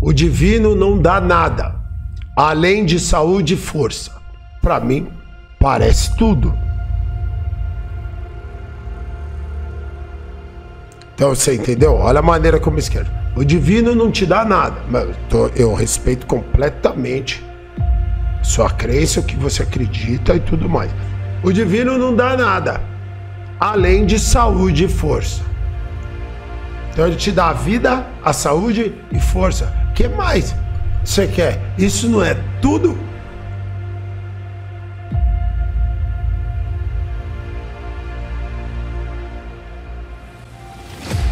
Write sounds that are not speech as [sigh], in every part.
O divino não dá nada, além de saúde e força. Para mim, parece tudo. Então você entendeu? Olha a maneira como esquerdo. O divino não te dá nada, mas eu respeito completamente sua crença, o que você acredita e tudo mais. O divino não dá nada, além de saúde e força. Então ele te dá a vida, a saúde e força. Que mais você quer? Isso não é tudo?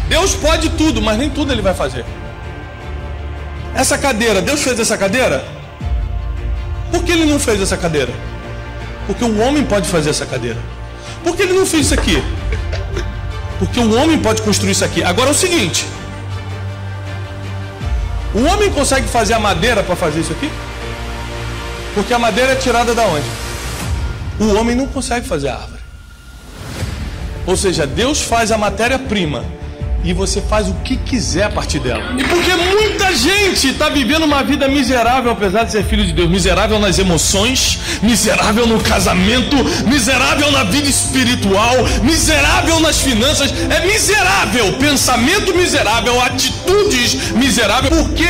Deus pode tudo, mas nem tudo ele vai fazer. Essa cadeira, Deus fez essa cadeira? Por que ele não fez essa cadeira? Porque o homem pode fazer essa cadeira. Por que ele não fez isso aqui? Porque o homem pode construir isso aqui. Agora é o seguinte: o homem consegue fazer a madeira para fazer isso aqui? Porque a madeira é tirada da onde? O homem não consegue fazer a árvore. Ou seja, Deus faz a matéria-prima e você faz o que quiser a partir dela. E porque muita gente está vivendo uma vida miserável, apesar de ser filho de Deus, miserável nas emoções, miserável no casamento, miserável na vida espiritual, miserável nas finanças, é miserável, pensamento miserável, atitudes miseráveis, porque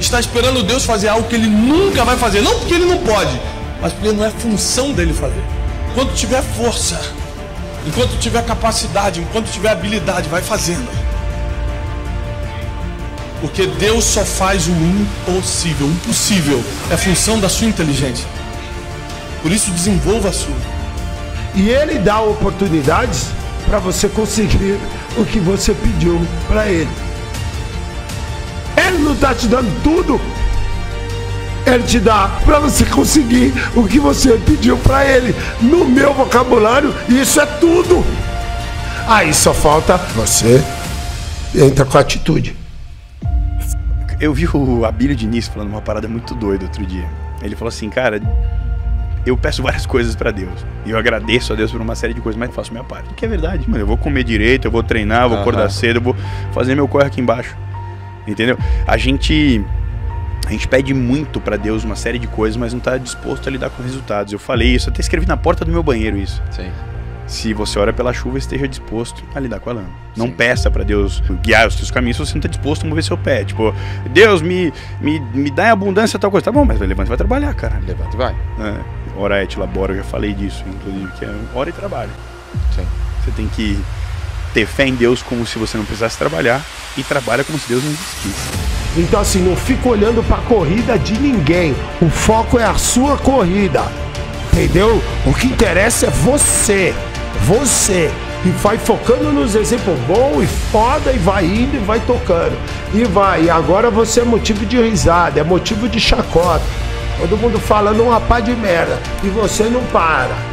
está esperando Deus fazer algo que ele nunca vai fazer, não porque ele não pode, mas porque não é função dele fazer. Quando tiver força, Enquanto tiver capacidade, enquanto tiver habilidade, vai fazendo. Porque Deus só faz o impossível. O impossível é função da sua inteligência. Por isso, desenvolva a sua. E Ele dá oportunidades para você conseguir o que você pediu para Ele. Ele não está te dando tudo. Ele te dá para você conseguir o que você pediu para Ele. No meu vocabulário, isso é tudo. Aí só falta você entra com atitude. Eu vi o Abílio Diniz falando uma parada muito doida outro dia. Ele falou assim, cara, eu peço várias coisas para Deus. E eu agradeço a Deus por uma série de coisas, mas faço minha parte. Que é verdade, mano. Eu vou comer direito, eu vou treinar, eu vou uhum. acordar cedo, eu vou fazer meu corre aqui embaixo. Entendeu? A gente a gente pede muito para Deus uma série de coisas, mas não está disposto a lidar com resultados. Eu falei isso, até escrevi na porta do meu banheiro isso. Sim. Se você ora pela chuva, esteja disposto a lidar com a lama. Não Sim. peça para Deus guiar os seus caminhos se você não está disposto a mover seu pé. Tipo, Deus, me, me, me dá em abundância tal coisa. Tá bom, mas levanta e vai trabalhar, cara. Levanta e vai. É, ora et labora, eu já falei disso, inclusive, que é ora e trabalho. Sim. Você tem que ter fé em Deus como se você não precisasse trabalhar e trabalha como se Deus não existisse. Então, assim, não fica olhando para a corrida de ninguém. O foco é a sua corrida. Entendeu? O que interessa é você. Você. E vai focando nos exemplos bons e foda e vai indo e vai tocando. E vai. E agora você é motivo de risada, é motivo de chacota. Todo mundo falando uma pá de merda. E você não para.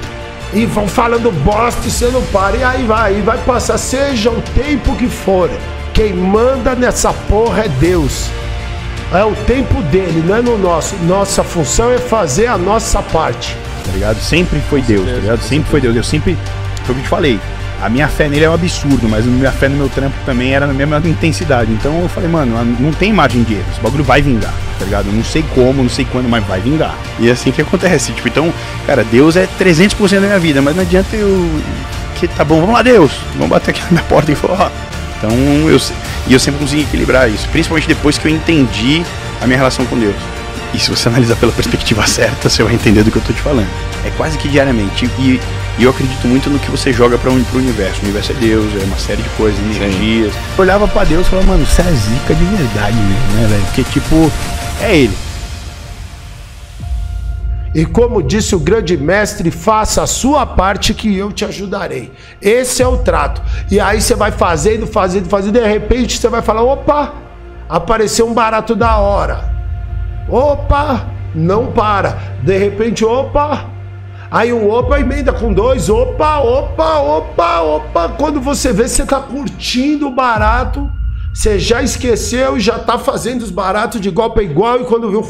E vão falando bosta e você não para. E aí vai. E vai passar, seja o tempo que for. Quem manda nessa porra é Deus. É o tempo dele, não é no nosso. Nossa função é fazer a nossa parte. Tá ligado? Sempre foi Deus, tá ligado? Sempre foi Deus. Eu sempre. Foi o que eu te falei. A minha fé nele é um absurdo, mas a minha fé no meu trampo também era na mesma intensidade. Então eu falei, mano, não tem margem de erro. Esse bagulho vai vingar, tá ligado? não sei como, não sei quando, mas vai vingar. E é assim que acontece. Tipo, então, cara, Deus é 300% da minha vida, mas não adianta eu. Que tá bom, vamos lá, Deus. Vamos bater aqui [laughs] na minha porta e falar, ó então eu, e eu sempre consegui equilibrar isso, principalmente depois que eu entendi a minha relação com Deus. E se você analisar pela perspectiva [laughs] certa, você vai entender do que eu estou te falando. É quase que diariamente. E, e eu acredito muito no que você joga para o universo. O universo é Deus, é uma série de coisas, energias. Eu olhava para Deus e falava, mano, você é zica de verdade mesmo, né, velho? Porque, tipo, é Ele. E como disse o grande mestre, faça a sua parte que eu te ajudarei. Esse é o trato. E aí você vai fazendo, fazendo, fazendo, de repente você vai falar: opa, apareceu um barato da hora. Opa, não para. De repente, opa. Aí um opa emenda com dois, opa, opa, opa, opa. Quando você vê, você tá curtindo o barato, você já esqueceu e já tá fazendo os baratos de igual para igual. E quando viu,